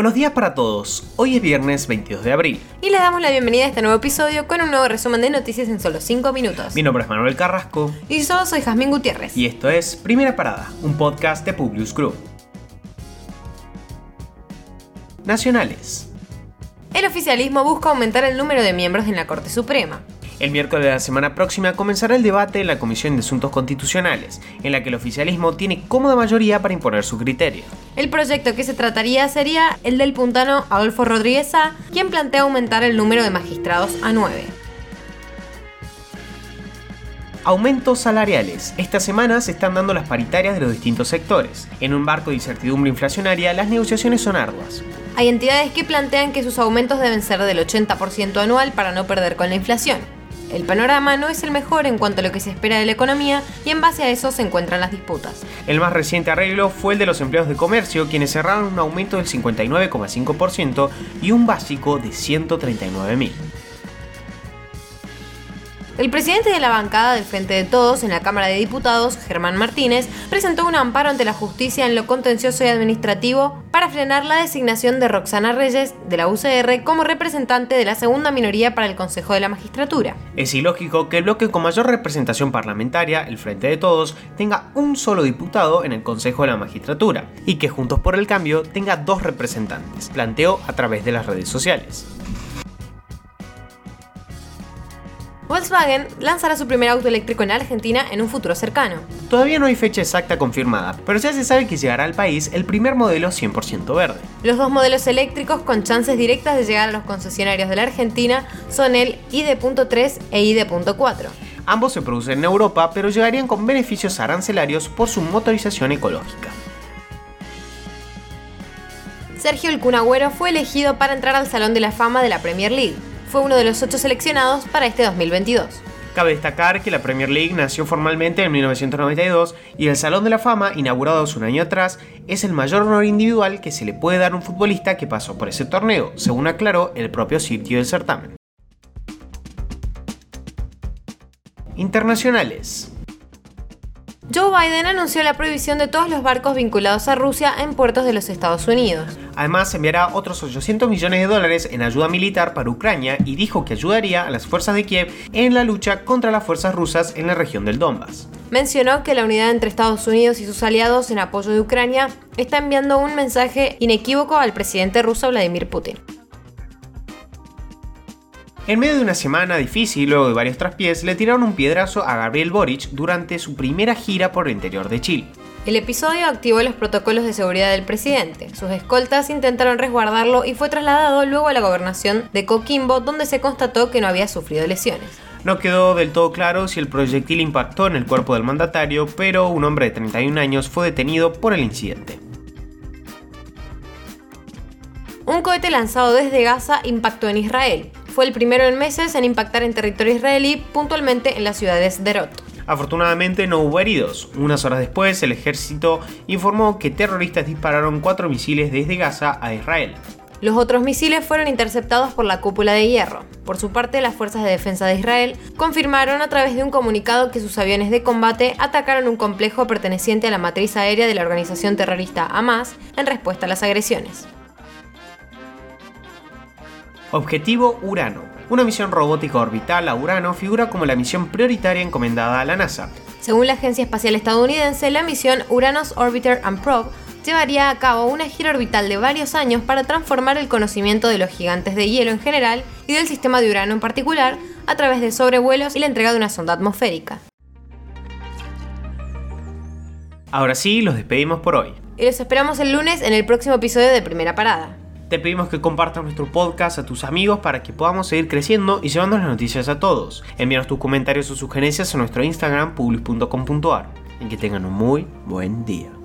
Buenos días para todos. Hoy es viernes 22 de abril. Y les damos la bienvenida a este nuevo episodio con un nuevo resumen de noticias en solo 5 minutos. Mi nombre es Manuel Carrasco. Y yo soy Jazmín Gutiérrez. Y esto es Primera Parada, un podcast de Publius Group. Nacionales. El oficialismo busca aumentar el número de miembros en la Corte Suprema. El miércoles de la semana próxima comenzará el debate en la Comisión de Asuntos Constitucionales, en la que el oficialismo tiene cómoda mayoría para imponer su criterio. El proyecto que se trataría sería el del puntano Adolfo Rodríguez A, quien plantea aumentar el número de magistrados a 9. Aumentos salariales. Esta semana se están dando las paritarias de los distintos sectores. En un barco de incertidumbre inflacionaria, las negociaciones son arduas. Hay entidades que plantean que sus aumentos deben ser del 80% anual para no perder con la inflación. El panorama no es el mejor en cuanto a lo que se espera de la economía y en base a eso se encuentran las disputas. El más reciente arreglo fue el de los empleados de comercio, quienes cerraron un aumento del 59,5% y un básico de 139.000. El presidente de la bancada del Frente de Todos en la Cámara de Diputados, Germán Martínez, presentó un amparo ante la justicia en lo contencioso y administrativo para frenar la designación de Roxana Reyes, de la UCR, como representante de la segunda minoría para el Consejo de la Magistratura. Es ilógico que el bloque con mayor representación parlamentaria, el Frente de Todos, tenga un solo diputado en el Consejo de la Magistratura y que Juntos por el Cambio tenga dos representantes, planteó a través de las redes sociales. Volkswagen lanzará su primer auto eléctrico en Argentina en un futuro cercano. Todavía no hay fecha exacta confirmada, pero ya se sabe que llegará al país el primer modelo 100% verde. Los dos modelos eléctricos con chances directas de llegar a los concesionarios de la Argentina son el ID.3 e ID.4. Ambos se producen en Europa, pero llegarían con beneficios arancelarios por su motorización ecológica. Sergio El Cunagüero fue elegido para entrar al Salón de la Fama de la Premier League fue uno de los ocho seleccionados para este 2022. Cabe destacar que la Premier League nació formalmente en 1992 y el Salón de la Fama, inaugurado un año atrás, es el mayor honor individual que se le puede dar a un futbolista que pasó por ese torneo, según aclaró el propio sitio del certamen. Internacionales. Joe Biden anunció la prohibición de todos los barcos vinculados a Rusia en puertos de los Estados Unidos. Además, enviará otros 800 millones de dólares en ayuda militar para Ucrania y dijo que ayudaría a las fuerzas de Kiev en la lucha contra las fuerzas rusas en la región del Donbass. Mencionó que la unidad entre Estados Unidos y sus aliados en apoyo de Ucrania está enviando un mensaje inequívoco al presidente ruso Vladimir Putin. En medio de una semana difícil, luego de varios traspiés, le tiraron un piedrazo a Gabriel Boric durante su primera gira por el interior de Chile. El episodio activó los protocolos de seguridad del presidente. Sus escoltas intentaron resguardarlo y fue trasladado luego a la gobernación de Coquimbo, donde se constató que no había sufrido lesiones. No quedó del todo claro si el proyectil impactó en el cuerpo del mandatario, pero un hombre de 31 años fue detenido por el incidente. Un cohete lanzado desde Gaza impactó en Israel. Fue el primero en meses en impactar en territorio israelí, puntualmente en las ciudades de Rot. Afortunadamente no hubo heridos. Unas horas después, el ejército informó que terroristas dispararon cuatro misiles desde Gaza a Israel. Los otros misiles fueron interceptados por la cúpula de hierro. Por su parte, las fuerzas de defensa de Israel confirmaron a través de un comunicado que sus aviones de combate atacaron un complejo perteneciente a la matriz aérea de la organización terrorista Hamas en respuesta a las agresiones. Objetivo Urano. Una misión robótica orbital a Urano figura como la misión prioritaria encomendada a la NASA. Según la Agencia Espacial Estadounidense, la misión Uranus Orbiter and Probe llevaría a cabo una gira orbital de varios años para transformar el conocimiento de los gigantes de hielo en general y del sistema de Urano en particular a través de sobrevuelos y la entrega de una sonda atmosférica. Ahora sí, los despedimos por hoy. Y los esperamos el lunes en el próximo episodio de Primera Parada te pedimos que compartas nuestro podcast a tus amigos para que podamos seguir creciendo y llevando las noticias a todos. Envíanos tus comentarios o sugerencias a nuestro Instagram public.com.ar. Y que tengan un muy buen día.